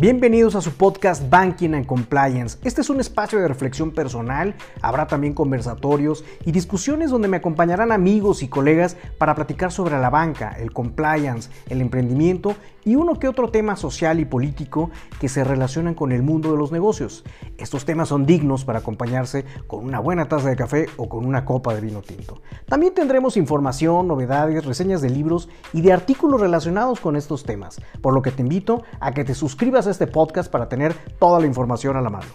Bienvenidos a su podcast Banking and Compliance. Este es un espacio de reflexión personal, habrá también conversatorios y discusiones donde me acompañarán amigos y colegas para platicar sobre la banca, el compliance, el emprendimiento y uno que otro tema social y político que se relacionan con el mundo de los negocios. Estos temas son dignos para acompañarse con una buena taza de café o con una copa de vino tinto. También tendremos información, novedades, reseñas de libros y de artículos relacionados con estos temas, por lo que te invito a que te suscribas este podcast para tener toda la información a la mano.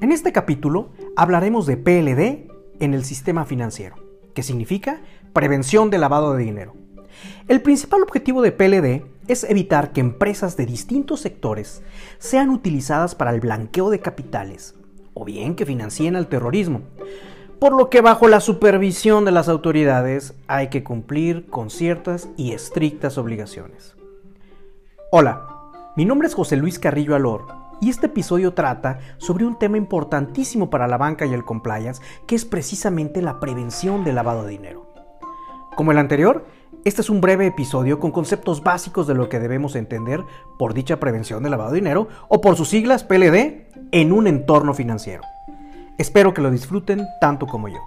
En este capítulo hablaremos de PLD en el sistema financiero, que significa prevención de lavado de dinero. El principal objetivo de PLD es evitar que empresas de distintos sectores sean utilizadas para el blanqueo de capitales o bien que financien al terrorismo, por lo que bajo la supervisión de las autoridades hay que cumplir con ciertas y estrictas obligaciones. Hola, mi nombre es José Luis Carrillo Alor y este episodio trata sobre un tema importantísimo para la banca y el compliance, que es precisamente la prevención del lavado de dinero. Como el anterior, este es un breve episodio con conceptos básicos de lo que debemos entender por dicha prevención del lavado de dinero o por sus siglas PLD en un entorno financiero. Espero que lo disfruten tanto como yo.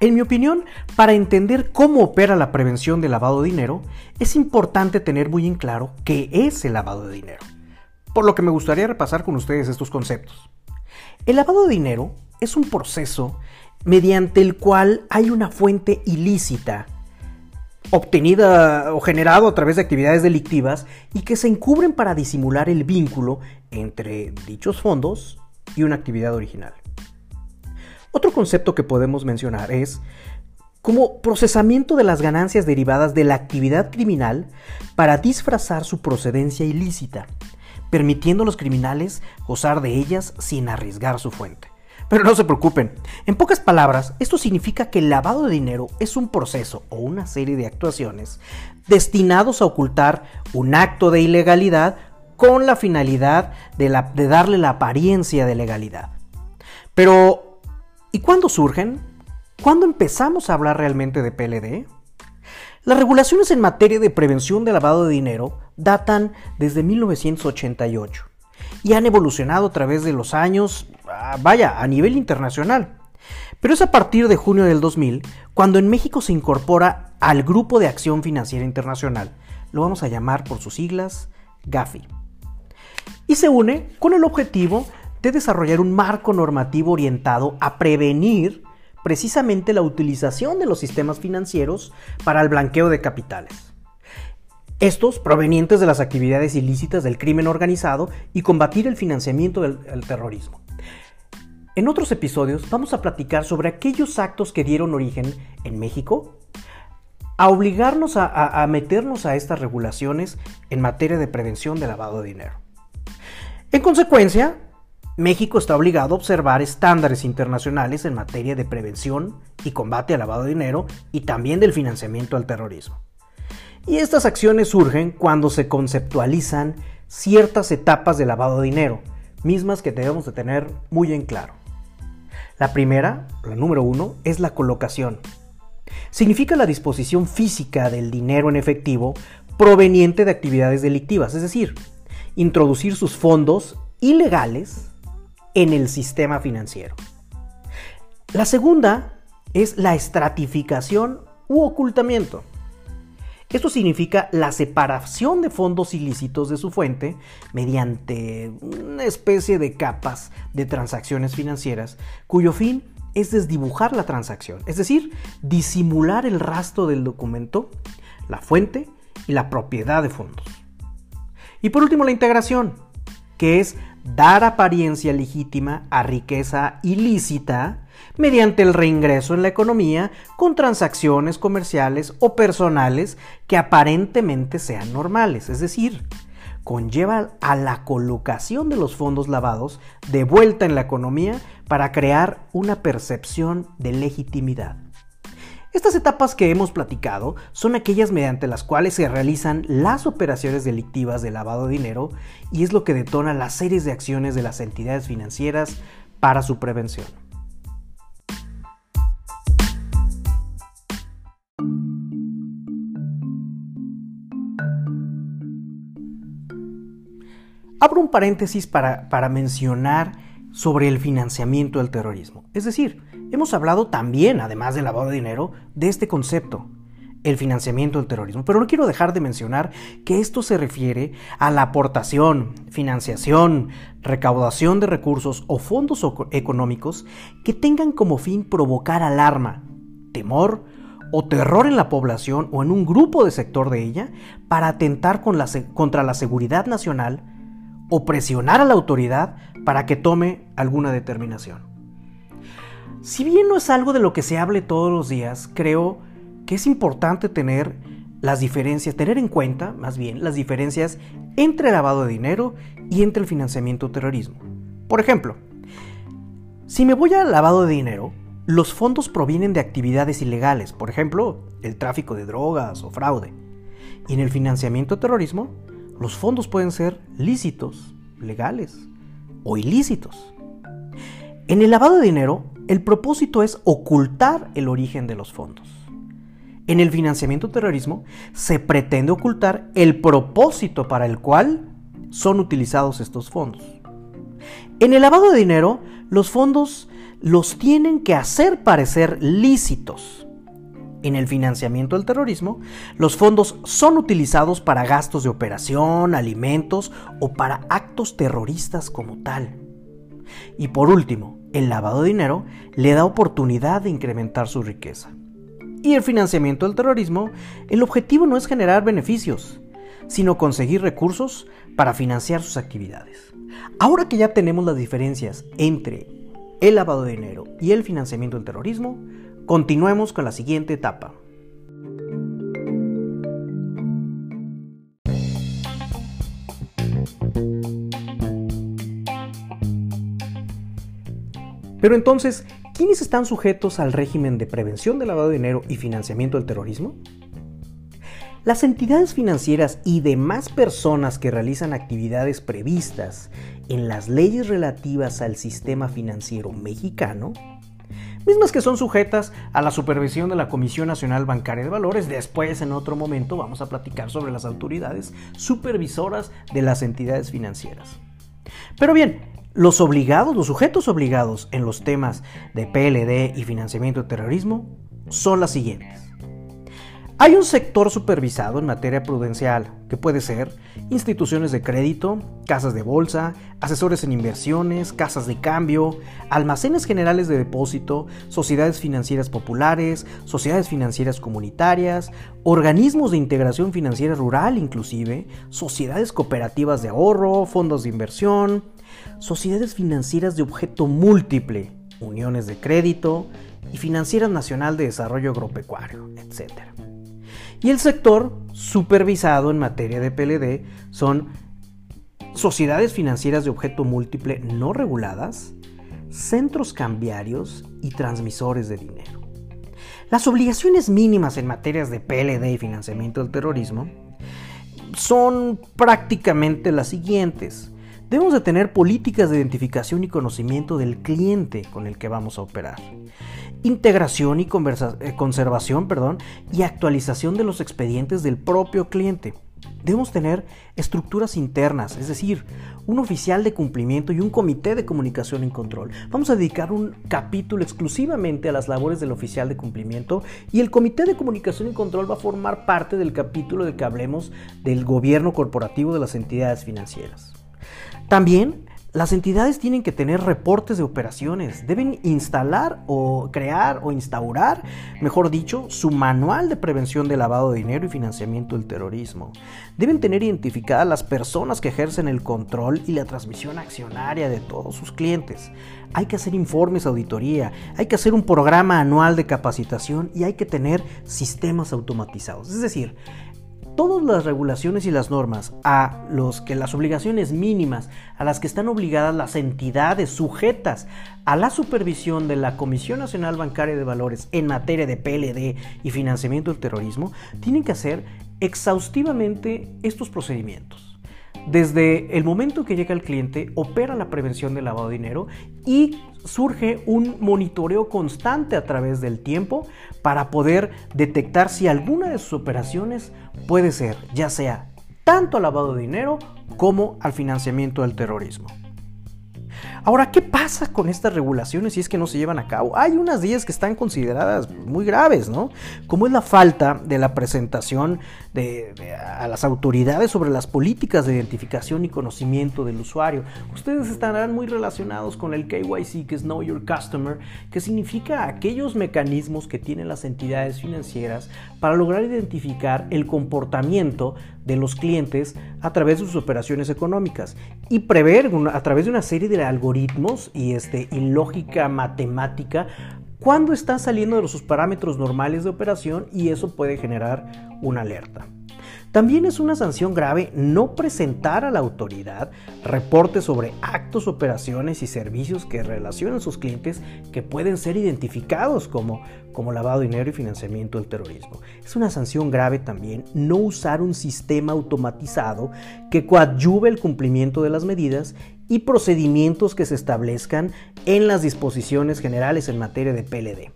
En mi opinión, para entender cómo opera la prevención del lavado de dinero, es importante tener muy en claro qué es el lavado de dinero. Por lo que me gustaría repasar con ustedes estos conceptos. El lavado de dinero es un proceso mediante el cual hay una fuente ilícita obtenida o generado a través de actividades delictivas y que se encubren para disimular el vínculo entre dichos fondos y una actividad original. Otro concepto que podemos mencionar es como procesamiento de las ganancias derivadas de la actividad criminal para disfrazar su procedencia ilícita, permitiendo a los criminales gozar de ellas sin arriesgar su fuente. Pero no se preocupen. En pocas palabras, esto significa que el lavado de dinero es un proceso o una serie de actuaciones destinados a ocultar un acto de ilegalidad con la finalidad de, darle la apariencia de legalidad. Pero, ¿y cuándo surgen? ¿Cuándo empezamos a hablar realmente de PLD? Las regulaciones en materia de prevención de lavado de dinero datan desde 1988 y han evolucionado a través de los años, ah, vaya, a nivel internacional. Pero es a partir de junio del 2000 cuando en México se incorpora al Grupo de Acción Financiera Internacional, lo vamos a llamar por sus siglas GAFI, y se une con el objetivo de desarrollar un marco normativo orientado a prevenir precisamente la utilización de los sistemas financieros para el blanqueo de capitales. Estos provenientes de las actividades ilícitas del crimen organizado y combatir el financiamiento del, terrorismo. En otros episodios vamos a platicar sobre aquellos actos que dieron origen en México a obligarnos a, a, meternos a estas regulaciones en materia de prevención de lavado de dinero. En consecuencia, México está obligado a observar estándares internacionales en materia de prevención y combate al lavado de dinero y también del financiamiento al terrorismo. Y estas acciones surgen cuando se conceptualizan ciertas etapas de lavado de dinero, mismas que debemos de tener muy en claro. La primera, la número uno, es la colocación. Significa la disposición física del dinero en efectivo proveniente de actividades delictivas, es decir, introducir sus fondos ilegales en el sistema financiero. La segunda es la estratificación u ocultamiento. Esto significa la separación de fondos ilícitos de su fuente mediante una especie de capas de transacciones financieras cuyo fin es desdibujar la transacción, es decir, disimular el rastro del documento, la fuente y la propiedad de fondos. Y por último, la integración, que es dar apariencia legítima a riqueza ilícita mediante el reingreso en la economía con transacciones comerciales o personales que aparentemente sean normales, es decir, conlleva a la colocación de los fondos lavados de vuelta en la economía para crear una percepción de legitimidad. Estas etapas que hemos platicado son aquellas mediante las cuales se realizan las operaciones delictivas de lavado de dinero y es lo que detona las series de acciones de las entidades financieras para su prevención. Abro un paréntesis para, para mencionar sobre el financiamiento del terrorismo. Es decir, hemos hablado también, además del lavado de dinero, de este concepto, el financiamiento del terrorismo. Pero no quiero dejar de mencionar que esto se refiere a la aportación, financiación, recaudación de recursos o fondos económicos que tengan como fin provocar alarma, temor o terror en la población o en un grupo de sector de ella para atentar contra la seguridad nacional o presionar a la autoridad para que tome alguna determinación. Si bien no es algo de lo que se hable todos los días, creo que es importante tener las diferencias, tener en cuenta más bien las diferencias entre el lavado de dinero y entre el financiamiento terrorismo. Por ejemplo, si me voy al lavado de dinero, los fondos provienen de actividades ilegales, por ejemplo, el tráfico de drogas o fraude. Y en el financiamiento terrorismo, los fondos pueden ser lícitos, legales o ilícitos. En el lavado de dinero, el propósito es ocultar el origen de los fondos. En el financiamiento terrorismo se pretende ocultar el propósito para el cual son utilizados estos fondos. En el lavado de dinero, los fondos los tienen que hacer parecer lícitos en el financiamiento del terrorismo, los fondos son utilizados para gastos de operación, alimentos o para actos terroristas como tal. Y por último, el lavado de dinero le da oportunidad de incrementar su riqueza. Y el financiamiento del terrorismo, el objetivo no es generar beneficios, sino conseguir recursos para financiar sus actividades. Ahora que ya tenemos las diferencias entre el lavado de dinero y el financiamiento del terrorismo, Continuemos con la siguiente etapa. Pero entonces, ¿quiénes están sujetos al régimen de prevención del lavado de dinero y financiamiento del terrorismo? Las entidades financieras y demás personas que realizan actividades previstas en las leyes relativas al sistema financiero mexicano mismas que son sujetas a la supervisión de la Comisión Nacional Bancaria de Valores. Después, en otro momento, vamos a platicar sobre las autoridades supervisoras de las entidades financieras. Pero bien, los obligados, los sujetos obligados en los temas de PLD y financiamiento de terrorismo son las siguientes. Hay un sector supervisado en materia prudencial, que puede ser instituciones de crédito, casas de bolsa, asesores en inversiones, casas de cambio, almacenes generales de depósito, sociedades financieras populares, sociedades financieras comunitarias, organismos de integración financiera rural inclusive, sociedades cooperativas de ahorro, fondos de inversión, sociedades financieras de objeto múltiple, uniones de crédito y financieras nacional de desarrollo agropecuario, etc. Y el sector supervisado en materia de PLD son sociedades financieras de objeto múltiple no reguladas, centros cambiarios y transmisores de dinero. Las obligaciones mínimas en materias de PLD y financiamiento del terrorismo son prácticamente las siguientes. Debemos de tener políticas de identificación y conocimiento del cliente con el que vamos a operar integración y eh, conservación perdón, y actualización de los expedientes del propio cliente. Debemos tener estructuras internas, es decir, un oficial de cumplimiento y un comité de comunicación y control. Vamos a dedicar un capítulo exclusivamente a las labores del oficial de cumplimiento y el comité de comunicación y control va a formar parte del capítulo de que hablemos del gobierno corporativo de las entidades financieras. También las entidades tienen que tener reportes de operaciones, deben instalar o crear o instaurar, mejor dicho, su manual de prevención de lavado de dinero y financiamiento del terrorismo. Deben tener identificadas las personas que ejercen el control y la transmisión accionaria de todos sus clientes. Hay que hacer informes de auditoría, hay que hacer un programa anual de capacitación y hay que tener sistemas automatizados. Es decir, todas las regulaciones y las normas a los que las obligaciones mínimas a las que están obligadas las entidades sujetas a la supervisión de la Comisión Nacional Bancaria de Valores en materia de PLD y financiamiento del terrorismo, tienen que hacer exhaustivamente estos procedimientos. Desde el momento que llega el cliente, opera la prevención del lavado de dinero y surge un monitoreo constante a través del tiempo para poder detectar si alguna de sus operaciones puede ser, ya sea tanto al lavado de dinero como al financiamiento del terrorismo. Ahora, ¿qué pasa con estas regulaciones si es que no se llevan a cabo? Hay unas días que están consideradas muy graves, ¿no? Como es la falta de la presentación de, a las autoridades sobre las políticas de identificación y conocimiento del usuario. Ustedes estarán muy relacionados con el KYC, que es Know Your Customer, que significa aquellos mecanismos que tienen las entidades financieras para lograr identificar el comportamiento de los clientes a través de sus operaciones económicas y prever a través de una serie de algoritmos y, este, y lógica matemática cuando están saliendo de sus parámetros normales de operación y eso puede generar una alerta. También es una sanción grave no presentar a la autoridad reportes sobre actos, operaciones y servicios que relacionan sus clientes que pueden ser identificados como, como lavado de dinero y financiamiento del terrorismo. Es una sanción grave también no usar un sistema automatizado que coadyuve el cumplimiento de las medidas y procedimientos que se establezcan en las disposiciones generales en materia de PLD.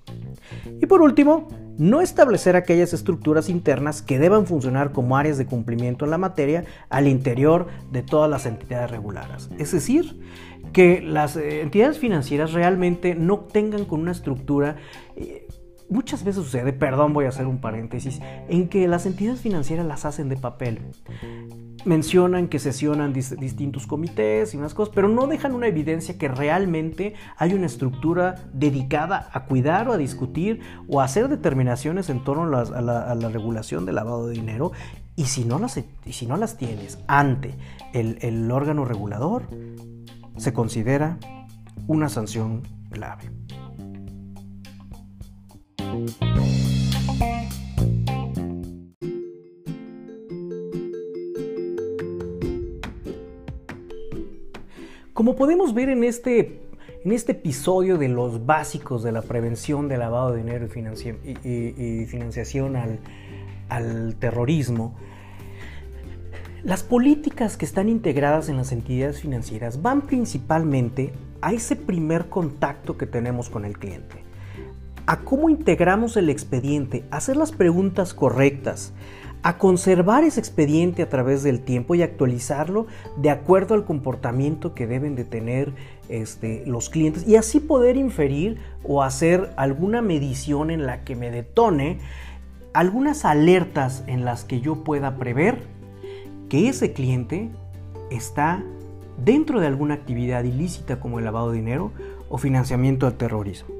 Y por último, no establecer aquellas estructuras internas que deban funcionar como áreas de cumplimiento en la materia al interior de todas las entidades reguladas. Es decir, que las eh, entidades financieras realmente no tengan con una estructura eh, muchas veces sucede, perdón, voy a hacer un paréntesis, en que las entidades financieras las hacen de papel. Mencionan que sesionan distintos comités y unas cosas, pero no dejan una evidencia que realmente hay una estructura dedicada a cuidar o a discutir o a hacer determinaciones en torno a la, regulación del lavado de dinero. Y si no las, si no las tienes ante el, el órgano regulador, se considera una sanción grave. Como podemos ver en este, en este episodio de los básicos de la prevención del lavado de dinero y, financiación al, al terrorismo, las políticas que están integradas en las entidades financieras van principalmente a ese primer contacto que tenemos con el cliente a cómo integramos el expediente, hacer las preguntas correctas, a conservar ese expediente a través del tiempo y actualizarlo de acuerdo al comportamiento que deben de tener este, los clientes y así poder inferir o hacer alguna medición en la que me detone algunas alertas en las que yo pueda prever que ese cliente está dentro de alguna actividad ilícita como el lavado de dinero o financiamiento al terrorismo.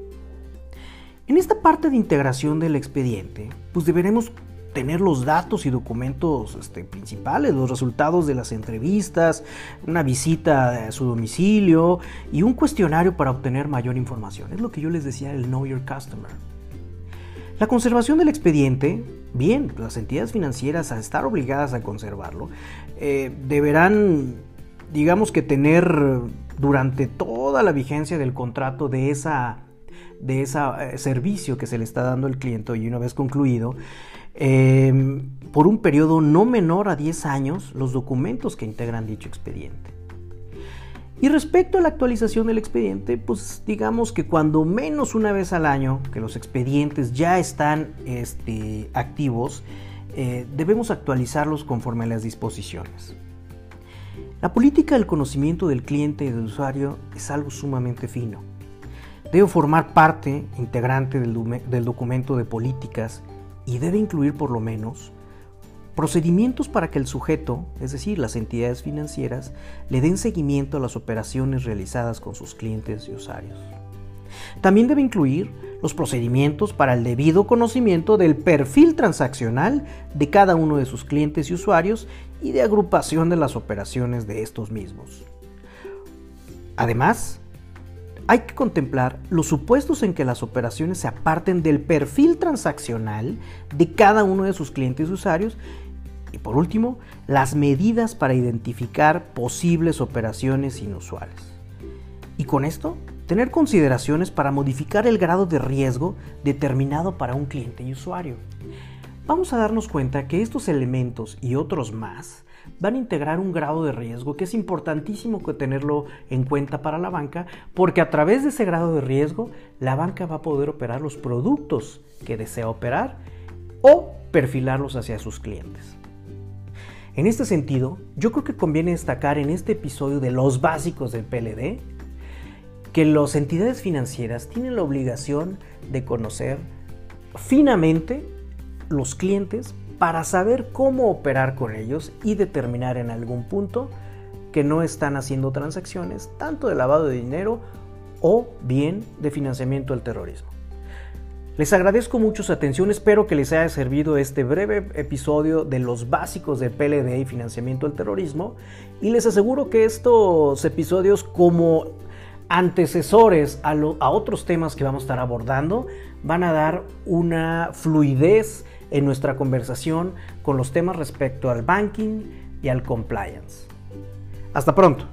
En esta parte de integración del expediente, pues deberemos tener los datos y documentos este, principales, los resultados de las entrevistas, una visita a su domicilio y un cuestionario para obtener mayor información. Es lo que yo les decía, el Know Your Customer. La conservación del expediente, bien, las entidades financieras a estar obligadas a conservarlo, eh, deberán, digamos que tener durante toda la vigencia del contrato de esa de ese eh, servicio que se le está dando al cliente y una vez concluido, em, por un periodo no menor a 10 años los documentos que integran dicho expediente. Y respecto a la actualización del expediente, pues digamos que cuando menos una vez al año que los expedientes ya están este, activos, eh, debemos actualizarlos conforme a las disposiciones. La política del conocimiento del cliente y del usuario es algo sumamente fino debe formar parte integrante del, documento de políticas y debe incluir por lo menos procedimientos para que el sujeto, es decir, las entidades financieras, le den seguimiento a las operaciones realizadas con sus clientes y usuarios. También debe incluir los procedimientos para el debido conocimiento del perfil transaccional de cada uno de sus clientes y usuarios y de agrupación de las operaciones de estos mismos. Además, hay que contemplar los supuestos en que las operaciones se aparten del perfil transaccional de cada uno de sus clientes y usuarios Y por último, las medidas para identificar posibles operaciones inusuales. Y con esto, tener consideraciones para modificar el grado de riesgo determinado para un cliente y usuario. Vamos a darnos cuenta que estos elementos y otros más van a integrar un grado de riesgo que es importantísimo tenerlo en cuenta para la banca porque a través de ese grado de riesgo la banca va a poder operar los productos que desea operar o perfilarlos hacia sus clientes. En este sentido, yo creo que conviene destacar en este episodio de los básicos del PLD que las entidades financieras tienen la obligación de conocer finamente los clientes para saber cómo operar con ellos y determinar en algún punto que no están haciendo transacciones tanto de lavado de dinero o bien de financiamiento del terrorismo. Les agradezco mucho su atención, espero que les haya servido este breve episodio de los básicos de PLD y financiamiento del terrorismo y les aseguro que estos episodios como antecesores a, a otros temas que vamos a estar abordando van a dar una fluidez en nuestra conversación con los temas respecto al banking y al compliance. Hasta pronto.